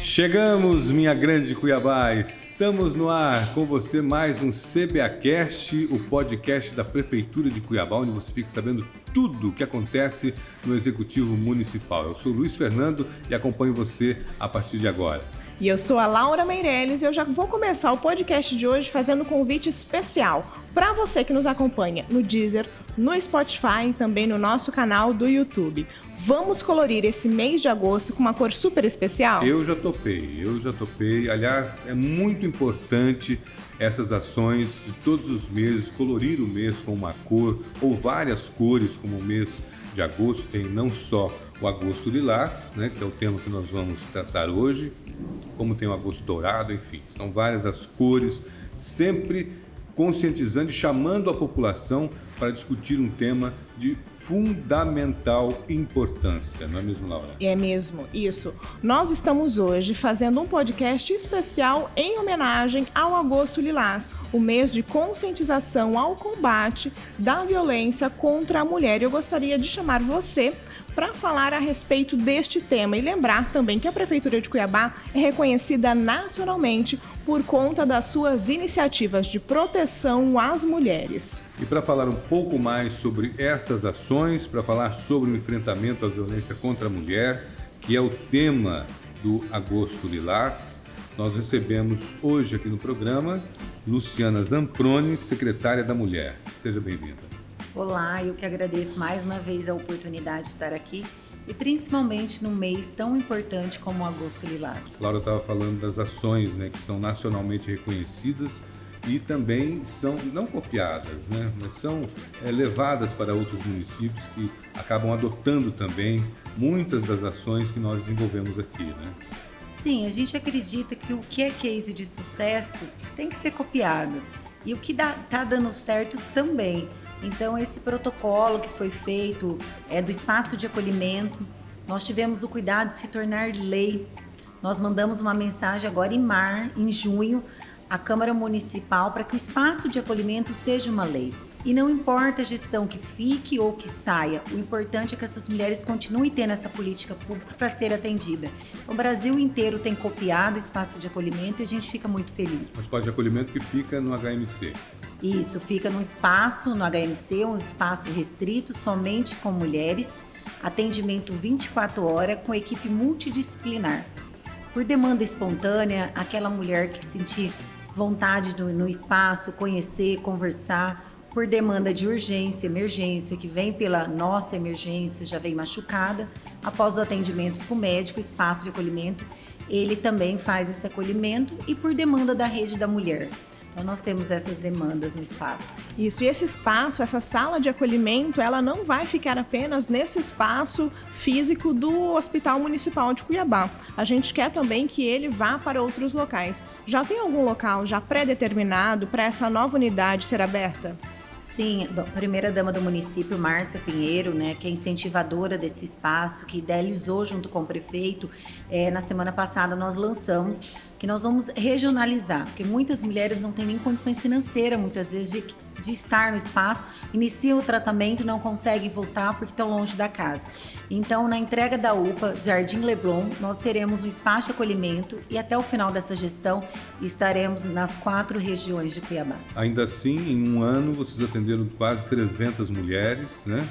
Chegamos, minha grande Cuiabá. Estamos no ar com você mais um CBAcast, o podcast da Prefeitura de Cuiabá, onde você fica sabendo tudo o que acontece no Executivo Municipal. Eu sou Luiz Fernando e acompanho você a partir de agora. E eu sou a Laura Meirelles e eu já vou começar o podcast de hoje fazendo um convite especial para você que nos acompanha no Deezer, no Spotify e também no nosso canal do YouTube. Vamos colorir esse mês de agosto com uma cor super especial? Eu já topei, eu já topei. Aliás, é muito importante essas ações de todos os meses, colorir o mês com uma cor ou várias cores, como o mês de agosto tem não só o agosto lilás, né, que é o tema que nós vamos tratar hoje, como tem o agosto dourado, enfim, são várias as cores, sempre conscientizando e chamando a população para discutir um tema de fundamental importância, não é mesmo, Laura? É mesmo, isso. Nós estamos hoje fazendo um podcast especial em homenagem ao Agosto Lilás, o mês de conscientização ao combate da violência contra a mulher. Eu gostaria de chamar você para falar a respeito deste tema e lembrar também que a Prefeitura de Cuiabá é reconhecida nacionalmente por conta das suas iniciativas de proteção às mulheres. E para falar um pouco mais sobre estas ações, para falar sobre o enfrentamento à violência contra a mulher, que é o tema do Agosto Lilás, nós recebemos hoje aqui no programa Luciana Zamproni, secretária da Mulher. Seja bem-vinda. Olá, eu que agradeço mais uma vez a oportunidade de estar aqui e principalmente num mês tão importante como o Agosto Lilás. Laura estava falando das ações né, que são nacionalmente reconhecidas e também são não copiadas, né, mas são é, levadas para outros municípios que acabam adotando também muitas das ações que nós desenvolvemos aqui. Né? Sim, a gente acredita que o que é case de sucesso tem que ser copiado e o que está dando certo também. Então, esse protocolo que foi feito é do espaço de acolhimento, nós tivemos o cuidado de se tornar lei. Nós mandamos uma mensagem agora em mar, em junho, à Câmara Municipal para que o espaço de acolhimento seja uma lei. E não importa a gestão que fique ou que saia, o importante é que essas mulheres continuem tendo essa política pública para ser atendida. O Brasil inteiro tem copiado o espaço de acolhimento e a gente fica muito feliz. O espaço de acolhimento que fica no HMC. Isso, fica num espaço no HMC, um espaço restrito somente com mulheres, atendimento 24 horas com equipe multidisciplinar. Por demanda espontânea, aquela mulher que sentir vontade no, no espaço, conhecer, conversar, por demanda de urgência, emergência, que vem pela nossa emergência, já vem machucada, após os atendimentos com o médico, espaço de acolhimento, ele também faz esse acolhimento e por demanda da rede da mulher. Então nós temos essas demandas no espaço. Isso, e esse espaço, essa sala de acolhimento, ela não vai ficar apenas nesse espaço físico do Hospital Municipal de Cuiabá. A gente quer também que ele vá para outros locais. Já tem algum local já pré-determinado para essa nova unidade ser aberta? Sim, a primeira dama do município, Márcia Pinheiro, né, que é incentivadora desse espaço, que idealizou junto com o prefeito. É, na semana passada nós lançamos que nós vamos regionalizar, porque muitas mulheres não têm nem condições financeiras, muitas vezes, de, de estar no espaço, iniciam o tratamento e não conseguem voltar porque estão longe da casa. Então, na entrega da UPA Jardim Leblon, nós teremos um espaço de acolhimento e até o final dessa gestão estaremos nas quatro regiões de Cuiabá. Ainda assim, em um ano, vocês atenderam quase 300 mulheres, né?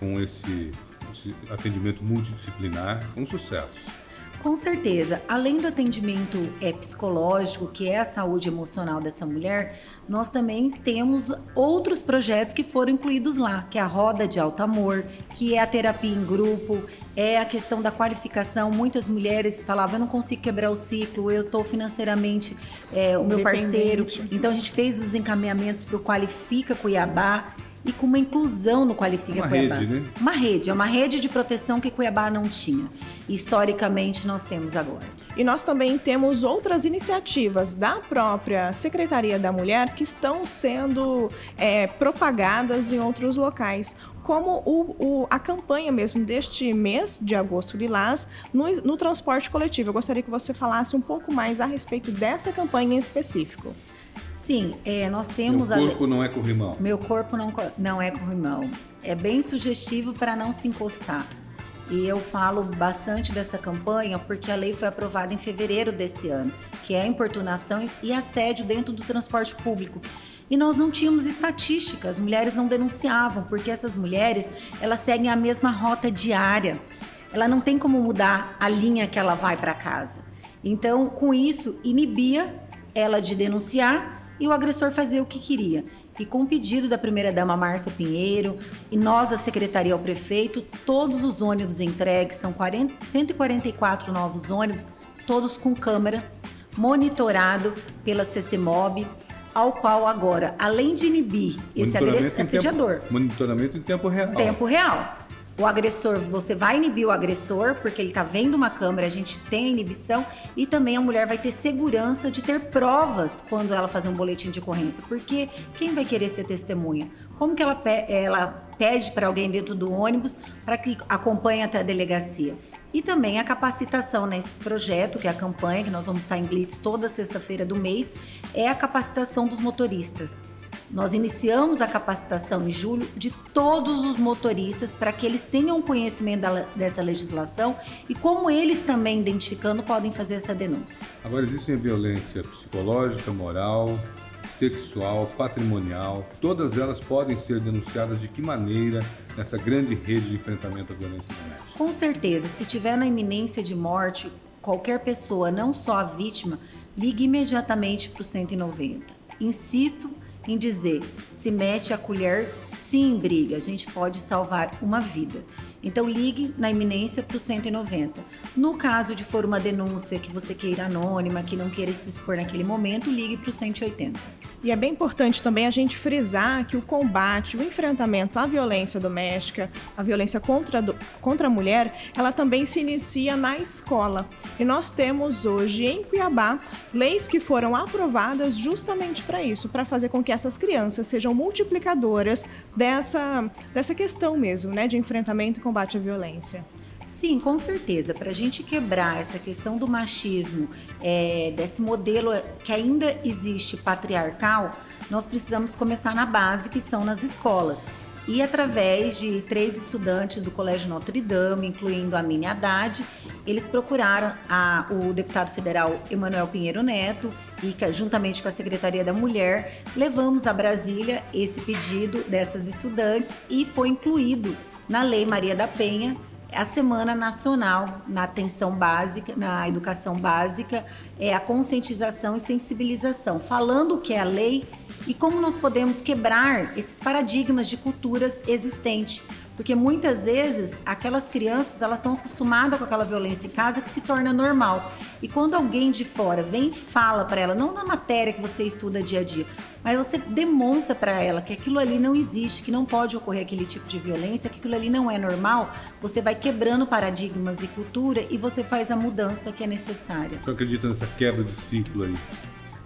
Com esse, esse atendimento multidisciplinar, um sucesso. Com certeza, além do atendimento é, psicológico, que é a saúde emocional dessa mulher, nós também temos outros projetos que foram incluídos lá, que é a roda de alto amor, que é a terapia em grupo, é a questão da qualificação. Muitas mulheres falavam: eu não consigo quebrar o ciclo, eu estou financeiramente é, o meu parceiro. Então a gente fez os encaminhamentos para o Qualifica Cuiabá e com uma inclusão no Qualifica uma Cuiabá. Rede, né? Uma rede, é uma rede de proteção que Cuiabá não tinha. Historicamente nós temos agora. E nós também temos outras iniciativas da própria Secretaria da Mulher que estão sendo é, propagadas em outros locais como o, o, a campanha mesmo deste mês de agosto lilás no, no transporte coletivo. Eu gostaria que você falasse um pouco mais a respeito dessa campanha em específico. Sim, é, nós temos... Meu corpo a... não é corrimão. Meu corpo não, não é corrimão. É bem sugestivo para não se encostar. E eu falo bastante dessa campanha porque a lei foi aprovada em fevereiro desse ano, que é a importunação e assédio dentro do transporte público. E nós não tínhamos estatísticas, as mulheres não denunciavam, porque essas mulheres, elas seguem a mesma rota diária. Ela não tem como mudar a linha que ela vai para casa. Então, com isso, inibia ela de denunciar e o agressor fazer o que queria. E com o pedido da primeira-dama Márcia Pinheiro e nós, a secretaria ao prefeito, todos os ônibus entregues, são 40, 144 novos ônibus, todos com câmera, monitorado pela CCMOB, ao qual agora, além de inibir esse assediador... Tempo, monitoramento em tempo real. Tempo real o agressor, você vai inibir o agressor, porque ele está vendo uma câmera, a gente tem a inibição, e também a mulher vai ter segurança de ter provas quando ela fazer um boletim de ocorrência, porque quem vai querer ser testemunha? Como que ela, ela pede para alguém dentro do ônibus para que acompanhe até a delegacia? E também a capacitação nesse projeto, que é a campanha, que nós vamos estar em Blitz toda sexta-feira do mês, é a capacitação dos motoristas. Nós iniciamos a capacitação em julho de todos os motoristas para que eles tenham conhecimento da, dessa legislação e como eles também identificando podem fazer essa denúncia. Agora existe a violência psicológica, moral, sexual, patrimonial, todas elas podem ser denunciadas de que maneira nessa grande rede de enfrentamento à violência doméstica? Com certeza, se tiver na iminência de morte, qualquer pessoa, não só a vítima, ligue imediatamente para o 190. Insisto em dizer: se mete a colher, sim, briga, a gente pode salvar uma vida. Então ligue na iminência para o 190. No caso de for uma denúncia que você queira anônima, que não queira se expor naquele momento, ligue para o 180. E é bem importante também a gente frisar que o combate, o enfrentamento à violência doméstica, à violência contra, do, contra a mulher, ela também se inicia na escola. E nós temos hoje em Cuiabá leis que foram aprovadas justamente para isso, para fazer com que essas crianças sejam multiplicadoras dessa, dessa questão mesmo, né, de enfrentamento e combate à violência. Sim, com certeza. Para a gente quebrar essa questão do machismo, é, desse modelo que ainda existe patriarcal, nós precisamos começar na base, que são nas escolas. E através de três estudantes do Colégio Notre Dame, incluindo a Mini Haddad, eles procuraram a, o deputado federal Emanuel Pinheiro Neto e, juntamente com a Secretaria da Mulher, levamos a Brasília esse pedido dessas estudantes e foi incluído na Lei Maria da Penha, a Semana Nacional na atenção básica, na educação básica, é a conscientização e sensibilização, falando o que é a lei e como nós podemos quebrar esses paradigmas de culturas existentes porque muitas vezes aquelas crianças elas estão acostumadas com aquela violência em casa que se torna normal. E quando alguém de fora vem e fala para ela, não na matéria que você estuda dia a dia, mas você demonstra para ela que aquilo ali não existe, que não pode ocorrer aquele tipo de violência, que aquilo ali não é normal, você vai quebrando paradigmas e cultura e você faz a mudança que é necessária. Você acredita nessa quebra de ciclo aí?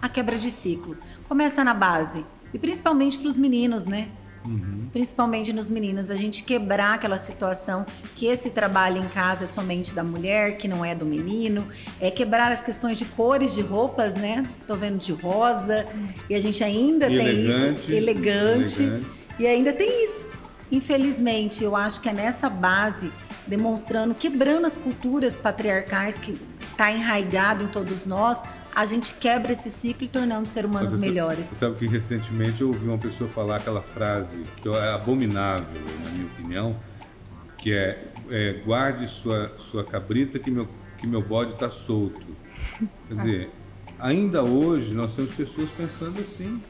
A quebra de ciclo. Começa na base. E principalmente para os meninos, né? Uhum. Principalmente nos meninos, a gente quebrar aquela situação que esse trabalho em casa é somente da mulher, que não é do menino, é quebrar as questões de cores de roupas, né? Tô vendo de rosa, e a gente ainda e tem elegante, isso, elegante, elegante, e ainda tem isso. Infelizmente, eu acho que é nessa base, demonstrando, quebrando as culturas patriarcais que está enraigado em todos nós, a gente quebra esse ciclo e tornamos ser humanos você, melhores. Você sabe que recentemente eu ouvi uma pessoa falar aquela frase que é abominável, na minha opinião, que é, é guarde sua, sua cabrita que meu, que meu bode está solto. Quer dizer, ainda hoje nós temos pessoas pensando assim.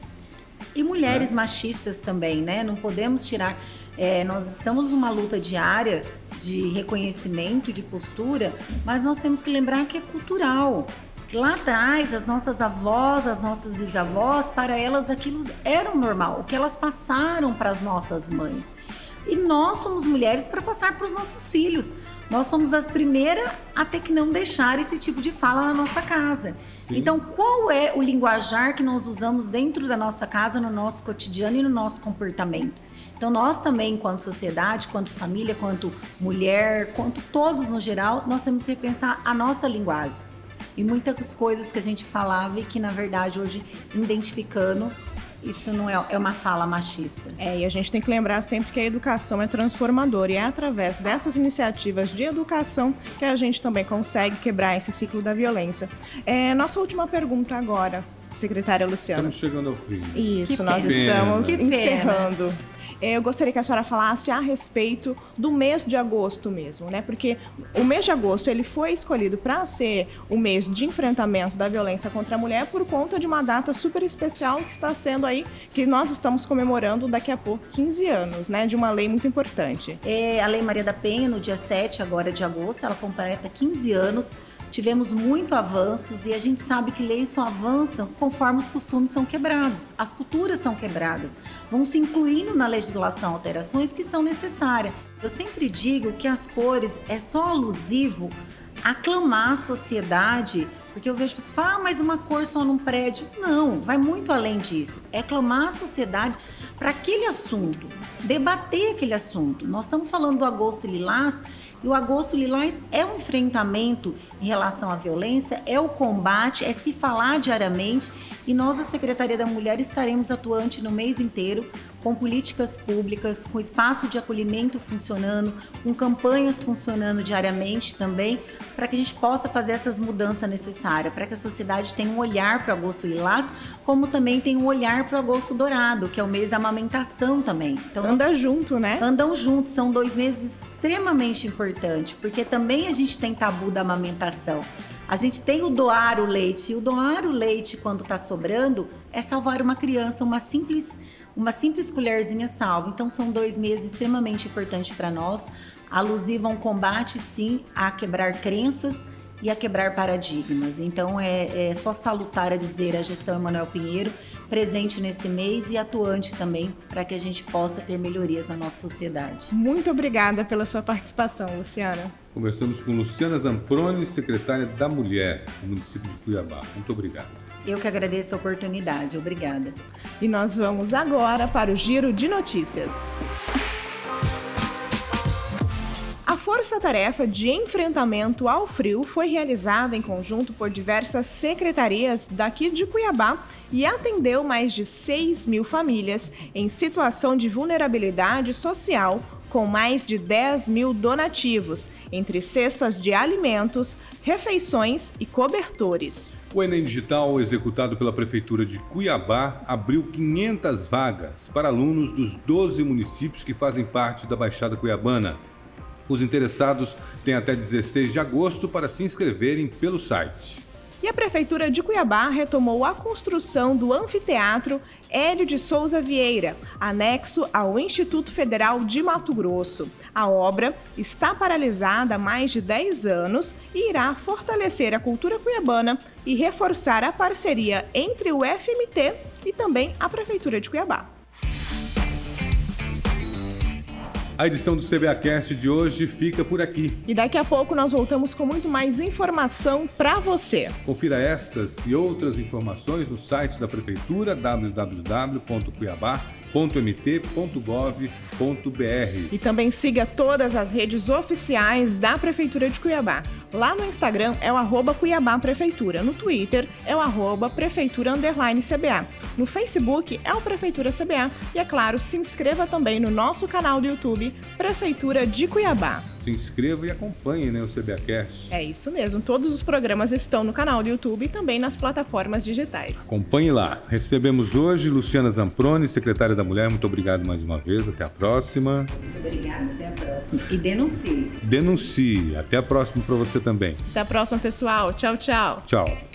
E mulheres né? machistas também, né? Não podemos tirar. É, nós estamos numa luta diária de reconhecimento, de postura, mas nós temos que lembrar que é cultural. Lá atrás, as nossas avós, as nossas bisavós, para elas aquilo era o normal, o que elas passaram para as nossas mães. E nós somos mulheres para passar para os nossos filhos. Nós somos as primeiras a ter que não deixar esse tipo de fala na nossa casa. Sim. Então, qual é o linguajar que nós usamos dentro da nossa casa, no nosso cotidiano e no nosso comportamento? Então, nós também, enquanto sociedade, quanto família, quanto mulher, quanto todos no geral, nós temos que repensar a nossa linguagem e muitas coisas que a gente falava e que na verdade hoje identificando isso não é, é uma fala machista. É, e a gente tem que lembrar sempre que a educação é transformadora e é através dessas iniciativas de educação que a gente também consegue quebrar esse ciclo da violência. É, nossa última pergunta agora, secretária Luciana. Estamos chegando ao fim. Isso, Que nós pena. estamos Que pena. encerrando. É, Eu gostaria que a senhora falasse a respeito do mês de agosto mesmo, né? Porque o mês de agosto ele foi escolhido para ser o mês de enfrentamento da violência contra a mulher por conta de uma data super especial que está sendo aí, que nós estamos comemorando daqui a pouco 15 anos, né? De uma lei muito importante. É, a Lei Maria da Penha, no dia 7 agora de agosto, ela completa 15 anos. Tivemos muito avanços e a gente sabe que leis só avançam conforme os costumes são quebrados, as culturas são quebradas. Vão se incluindo na legislação alterações que são necessárias. Eu sempre digo que as cores é só alusivo a clamar a sociedade, porque eu vejo pessoas falar, ah, mas uma cor só num prédio. Não, vai muito além disso. É clamar a sociedade para aquele assunto, debater aquele assunto. Nós estamos falando do agosto lilás e o agosto lilás é um enfrentamento em relação à violência, é o combate, é se falar diariamente. E nós, a Secretaria da Mulher, estaremos atuante no mês inteiro com políticas públicas, com espaço de acolhimento funcionando, com campanhas funcionando diariamente também, para que a gente possa fazer essas mudanças necessárias, para que a sociedade tenha um olhar para o agosto lilás, como também tem um olhar para o agosto dourado, que é o mês da amamentação também. Então, Anda junto, né? andam juntos, são dois meses extremamente importantes, porque também a gente tem tabu da amamentação. A gente tem o doar o leite, e o doar o leite quando está sobrando é salvar uma criança, uma simples, uma simples colherzinha salva. Então são dois meses extremamente importantes para nós, alusivo a um combate sim a quebrar crenças e a quebrar paradigmas. Então é, é só salutar a dizer a gestão Emanuel Pinheiro presente nesse mês e atuante também para que a gente possa ter melhorias na nossa sociedade. Muito obrigada pela sua participação, Luciana. Conversamos com Luciana Zamproni, secretária da Mulher do município de Cuiabá. Muito obrigado. Eu que agradeço a oportunidade. Obrigada. E nós vamos agora para o giro de notícias. Força-tarefa de enfrentamento ao frio foi realizada em conjunto por diversas secretarias daqui de Cuiabá e atendeu mais de 6 mil famílias em situação de vulnerabilidade social, com mais de 10 mil donativos, entre cestas de alimentos, refeições e cobertores. O Enem Digital, executado pela Prefeitura de Cuiabá, abriu 500 vagas para alunos dos 12 municípios que fazem parte da Baixada Cuiabana. Os interessados têm até 16 de agosto para se inscreverem pelo site. E a Prefeitura de Cuiabá retomou a construção do Anfiteatro Hélio de Souza Vieira, anexo ao Instituto Federal de Mato Grosso. A obra está paralisada há mais de 10 anos e irá fortalecer a cultura cuiabana e reforçar a parceria entre o FMT e também a Prefeitura de Cuiabá. A edição do CBAcast de hoje fica por aqui. E daqui a pouco nós voltamos com muito mais informação para você. Confira estas e outras informações no site da Prefeitura www.cuiabá.mt.gov.br. E também siga todas as redes oficiais da Prefeitura de Cuiabá. Lá no Instagram é o arroba Cuiabá Prefeitura, no Twitter é o arroba Prefeitura Underline CBA, no Facebook é o Prefeitura CBA e, é claro, se inscreva também no nosso canal do YouTube Prefeitura de Cuiabá. Se inscreva e acompanhe né, o CBAcast. É isso mesmo, todos os programas estão no canal do YouTube e também nas plataformas digitais. Acompanhe lá. Recebemos hoje Luciana Zamproni, secretária da Mulher. Muito obrigado mais uma vez. Até a próxima. Muito obrigada. Até a próxima. E denuncie. Denuncie. Até a próxima para você também. Até a próxima, pessoal. Tchau, tchau. Tchau.